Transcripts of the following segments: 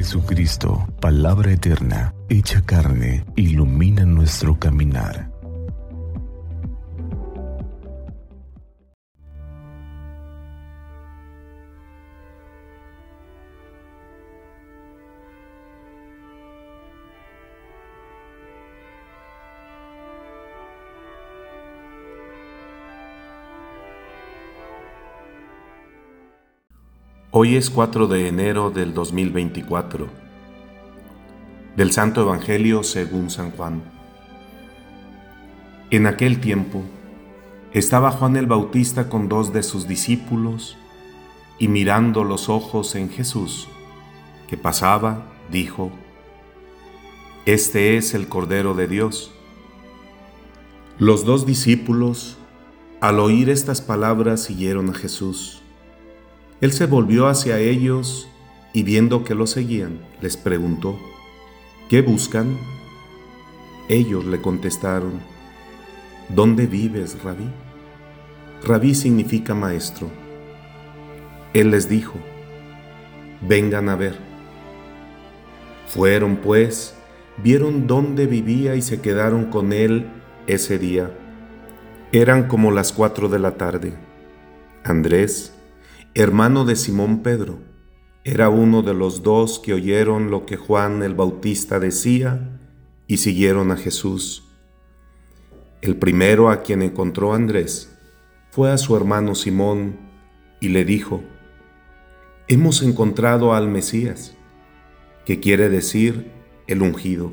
Jesucristo, palabra eterna, hecha carne, ilumina nuestro caminar. Hoy es 4 de enero del 2024. Del Santo Evangelio según San Juan. En aquel tiempo estaba Juan el Bautista con dos de sus discípulos y mirando los ojos en Jesús, que pasaba, dijo, Este es el Cordero de Dios. Los dos discípulos, al oír estas palabras, siguieron a Jesús. Él se volvió hacia ellos y viendo que lo seguían, les preguntó, ¿qué buscan? Ellos le contestaron, ¿dónde vives, rabí? Rabí significa maestro. Él les dijo, vengan a ver. Fueron pues, vieron dónde vivía y se quedaron con él ese día. Eran como las cuatro de la tarde. Andrés, hermano de Simón Pedro, era uno de los dos que oyeron lo que Juan el Bautista decía y siguieron a Jesús. El primero a quien encontró Andrés fue a su hermano Simón y le dijo, Hemos encontrado al Mesías, que quiere decir el ungido.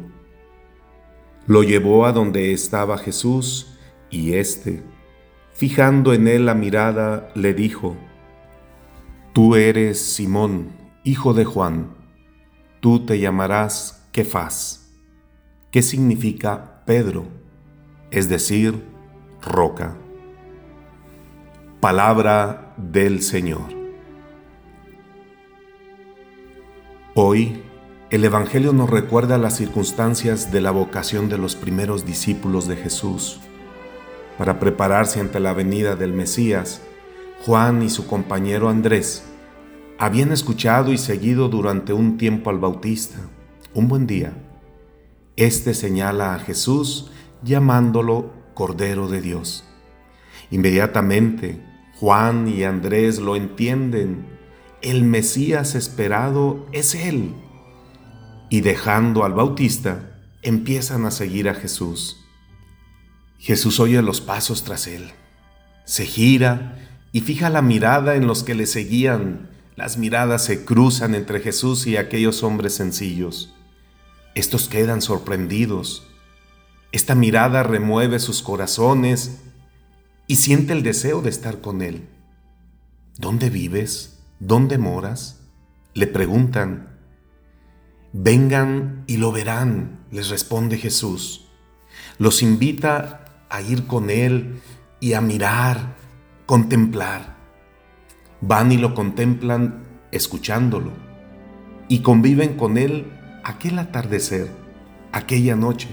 Lo llevó a donde estaba Jesús y éste, fijando en él la mirada, le dijo, Tú eres Simón, hijo de Juan. Tú te llamarás Kefas, ¿Qué significa Pedro, es decir, roca. Palabra del Señor. Hoy, el Evangelio nos recuerda las circunstancias de la vocación de los primeros discípulos de Jesús para prepararse ante la venida del Mesías Juan y su compañero Andrés habían escuchado y seguido durante un tiempo al Bautista. Un buen día, este señala a Jesús llamándolo Cordero de Dios. Inmediatamente, Juan y Andrés lo entienden. El Mesías esperado es Él. Y dejando al Bautista, empiezan a seguir a Jesús. Jesús oye los pasos tras Él. Se gira y fija la mirada en los que le seguían. Las miradas se cruzan entre Jesús y aquellos hombres sencillos. Estos quedan sorprendidos. Esta mirada remueve sus corazones y siente el deseo de estar con Él. ¿Dónde vives? ¿Dónde moras? Le preguntan. Vengan y lo verán, les responde Jesús. Los invita a ir con Él y a mirar, contemplar. Van y lo contemplan escuchándolo y conviven con él aquel atardecer, aquella noche.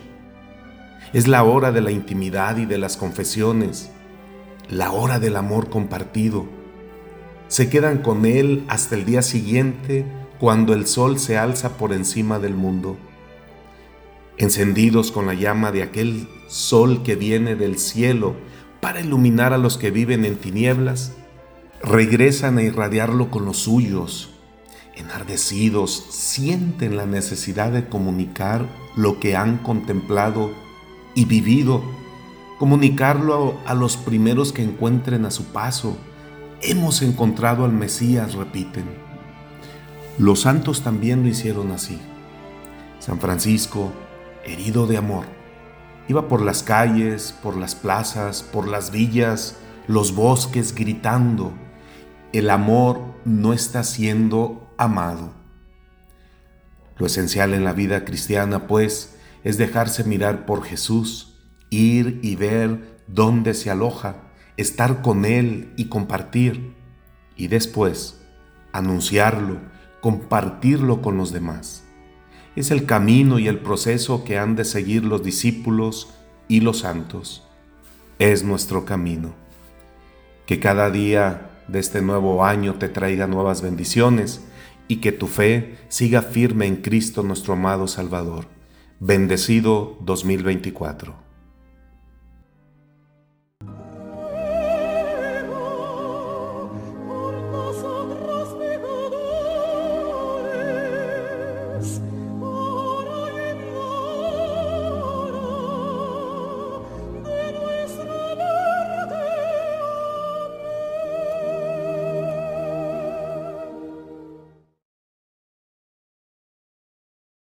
Es la hora de la intimidad y de las confesiones, la hora del amor compartido. Se quedan con él hasta el día siguiente cuando el sol se alza por encima del mundo. Encendidos con la llama de aquel sol que viene del cielo para iluminar a los que viven en tinieblas, regresan a irradiarlo con los suyos. Enardecidos, sienten la necesidad de comunicar lo que han contemplado y vivido, comunicarlo a los primeros que encuentren a su paso. Hemos encontrado al Mesías, repiten. Los santos también lo hicieron así. San Francisco, herido de amor, Iba por las calles, por las plazas, por las villas, los bosques gritando, el amor no está siendo amado. Lo esencial en la vida cristiana, pues, es dejarse mirar por Jesús, ir y ver dónde se aloja, estar con Él y compartir, y después anunciarlo, compartirlo con los demás. Es el camino y el proceso que han de seguir los discípulos y los santos. Es nuestro camino. Que cada día de este nuevo año te traiga nuevas bendiciones y que tu fe siga firme en Cristo nuestro amado Salvador. Bendecido 2024.